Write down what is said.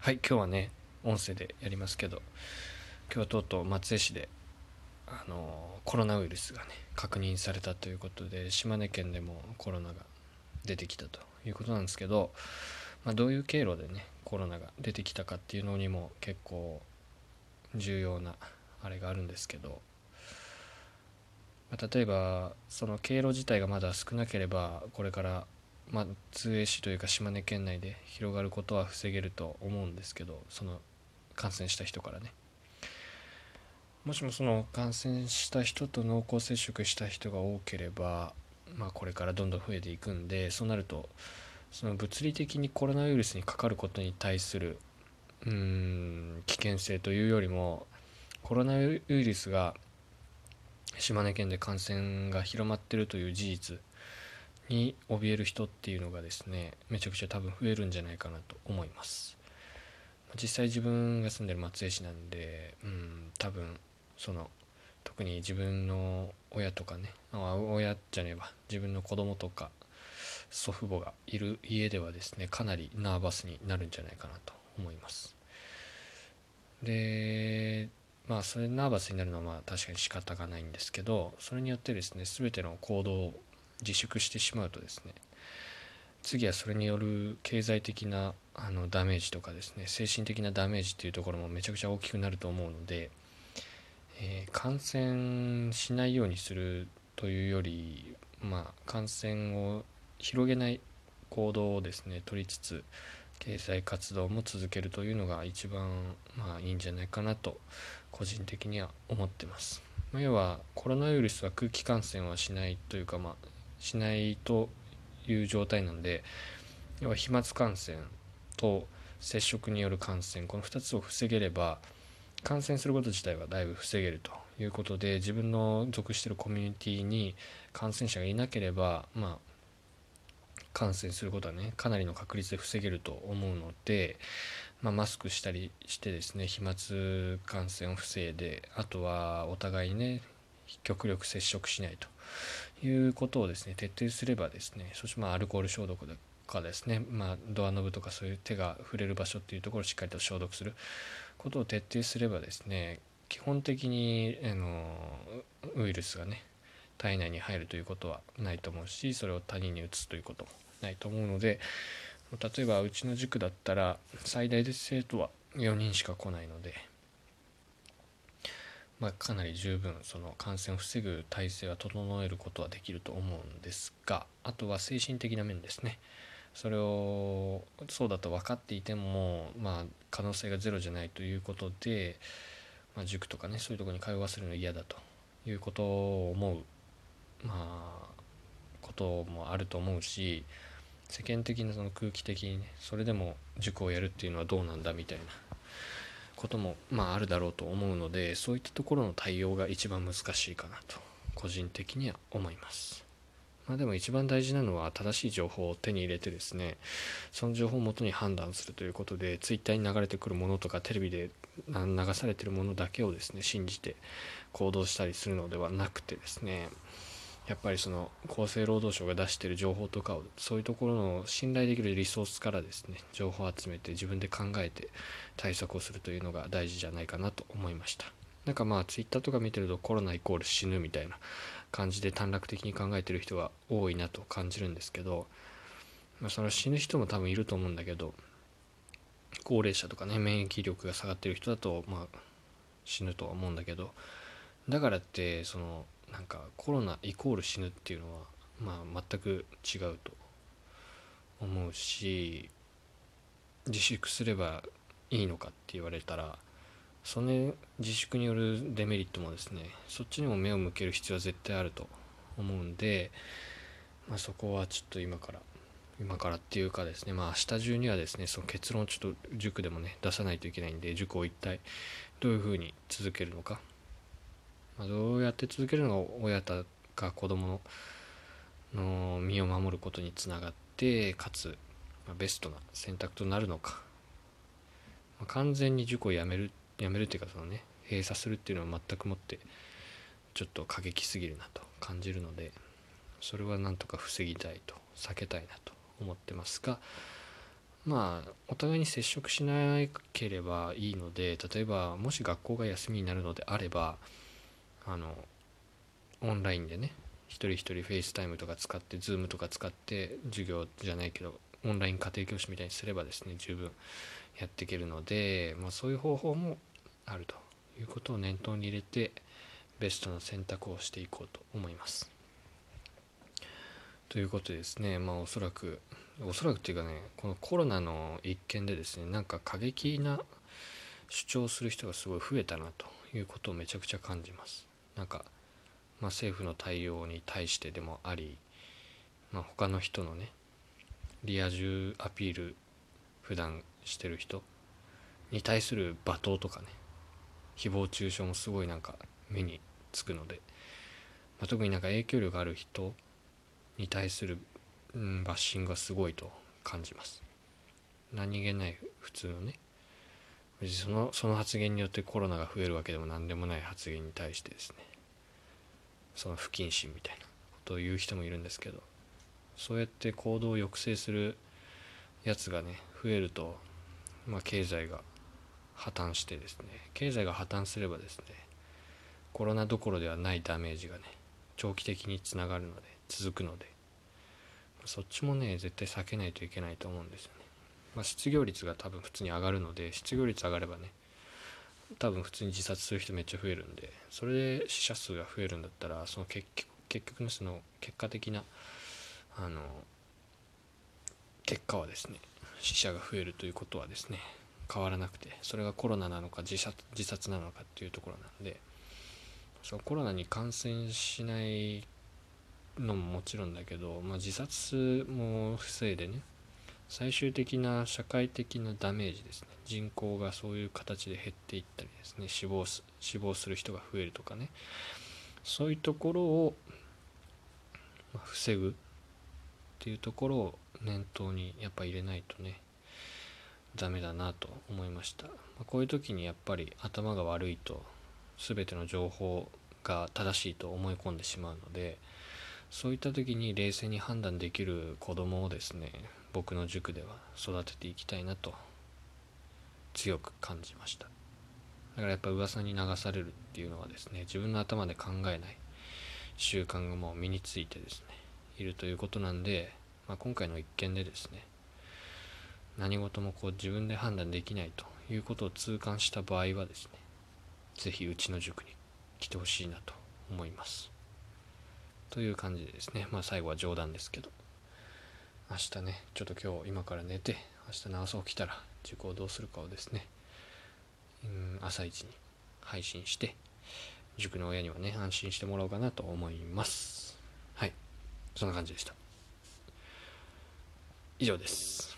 はい今日はね音声でやりますけど今日はとうとう松江市であのコロナウイルスがね確認されたということで島根県でもコロナが出てきたということなんですけど、まあ、どういう経路でねコロナが出てきたかっていうのにも結構重要なあれがあるんですけど、まあ、例えばその経路自体がまだ少なければこれから松江市というか島根県内で広がることは防げると思うんですけどその感染した人からね。もしもその感染した人と濃厚接触した人が多ければ、まあ、これからどんどん増えていくんでそうなるとその物理的にコロナウイルスにかかることに対するうん危険性というよりもコロナウイルスが島根県で感染が広まってるという事実に怯える人っていうのがですねめちゃくちゃ多分増えるんじゃないかなと思います。実際自分が住んでる松江市なんでうん多分その特に自分の親とかね親じゃねえば自分の子供とか祖父母がいる家ではですねかなりナーバスになるんじゃないかなと思います。でまあそれナーバスになるのはまあ確かに仕方がないんですけどそれによってですね全ての行動を自粛してしまうとですね次はそれによる経済的なあのダメージとかですね精神的なダメージっていうところもめちゃくちゃ大きくなると思うので、えー、感染しないようにするというよりまあ感染を広げない行動をですね取りつつ経済活動も続けるというのが一番まあいいんじゃないかなと個人的には思ってます。まあ、要はコロナウイルスは空気感染はしないというかまあしないという状態なんで要は飛沫感染と接触による感染この2つを防げれば感染すること自体はだいぶ防げるということで自分の属しているコミュニティに感染者がいなければまあ感染することはねかなりの確率で防げると思うので、まあ、マスクしたりしてですね飛沫感染を防いであとはお互いにね極力接触しないと。いうことをですね徹底すればですねそしてまあアルコール消毒とかですね、まあ、ドアノブとかそういう手が触れる場所っていうところをしっかりと消毒することを徹底すればですね基本的にあのウイルスがね体内に入るということはないと思うしそれを他人に移すということもないと思うので例えばうちの塾だったら最大で生徒は4人しか来ないのでまあ、かなり十分その感染を防ぐ体制は整えることはできると思うんですがあとは精神的な面ですね。それをそうだと分かっていても、まあ、可能性がゼロじゃないということで、まあ、塾とかねそういうとこに通わせるの嫌だということを思う、まあ、こともあると思うし世間的なその空気的にねそれでも塾をやるっていうのはどうなんだみたいなこともまああるだろうと思うのでそういったところの対応が一番難しいかなと個人的には思います。まあ、でも一番大事なのは正しい情報を手に入れてですねその情報をもとに判断するということで Twitter に流れてくるものとかテレビで流されてるものだけをですね信じて行動したりするのではなくてですねやっぱりその厚生労働省が出してる情報とかをそういうところの信頼できるリソースからですね情報を集めて自分で考えて対策をするというのが大事じゃないかなと思いました。なんかまあツイッターとか見てるとコロナイコール死ぬみたいな感じで短絡的に考えてる人が多いなと感じるんですけど、まあ、その死ぬ人も多分いると思うんだけど高齢者とかね免疫力が下がってる人だとまあ死ぬとは思うんだけどだからってそのなんかコロナイコール死ぬっていうのはまあ全く違うと思うし自粛すればいいのかって言われたらその自粛によるデメリットもですねそっちにも目を向ける必要は絶対あると思うんで、まあ、そこはちょっと今から今からっていうかですねまあ明日中にはですねその結論をちょっと塾でもね出さないといけないんで塾を一体どういうふうに続けるのかまあ、どうやって続けるのが親とか子供の身を守ることにつながってかつ、まあ、ベストな選択となるのか、まあ、完全に塾をやめるやめるっていうかそのね閉鎖するっていうのは全くもってちょっと過激すぎるなと感じるのでそれはなんとか防ぎたいと避けたいなと思ってますがまあお互いに接触しなければいいので例えばもし学校が休みになるのであればあのオンラインでね一人一人フェイスタイムとか使ってズームとか使って授業じゃないけどオンライン家庭教師みたいにすればですね十分やっていけるので、まあ、そういう方法もあるということを念頭に入れてベストな選択をしていこうと思います。ということでですねまあおそらくおそらくっていうかねこのコロナの一件でですねなんか過激な主張する人がすごい増えたなということをめちゃくちゃ感じます。なんか、まあ、政府の対応に対してでもあり、まあ、他の人のねリア充アピール普段してる人に対する罵倒とかね誹謗中傷もすごいなんか目につくので、まあ、特になんか影響力ある人に対する、うん、バッシングがすごいと感じます。何気ない普通のねそのその発言によってコロナが増えるわけでも何でもない発言に対してですね。その不謹慎みたいなことを言う人もいるんですけど。そうやって行動を抑制するやつがね増えると、まあ、経済が破綻してですね。経済が破綻すればですねコロナどころではないダメージがね長期的につながるので続くので。そっちもね絶対避けないといけないと思うんですよね、まあ、失業率が多分普通に上がるので失業率上がればね多分普通に自殺する人めっちゃ増えるんでそれで死者数が増えるんだったらその結局結局のその結果的なあの結果はですね死者が増えるということはですね変わらなくてそれがコロナなのか自殺自殺なのかっていうところなんでそのコロナに感染しないのももちろんだけど、まあ、自殺も防いでね最終的な社会的なダメージですね。人口がそういう形で減っていったりですね。死亡す死亡する人が増えるとかね。そういうところを防ぐっていうところを念頭にやっぱ入れないとねダメだなと思いました、まあ、こういう時にやっぱり頭が悪いと全ての情報が正しいと思い込んでしまうのでそういった時に冷静に判断できる子供をですね僕の塾では育てていきたいなと強く感じました。だからやっぱ噂に流されるっていうのはですね自分の頭で考えない習慣がもう身についてですねいるということなんで、まあ、今回の一件でですね何事もこう自分で判断できないということを痛感した場合はですね是非うちの塾に来てほしいなと思います。という感じでですねまあ最後は冗談ですけど。明日ねちょっと今日今から寝て明日の朝起きたら塾をどうするかをですねうん朝一に配信して塾の親にはね安心してもらおうかなと思います。はいそんな感じでした。以上です。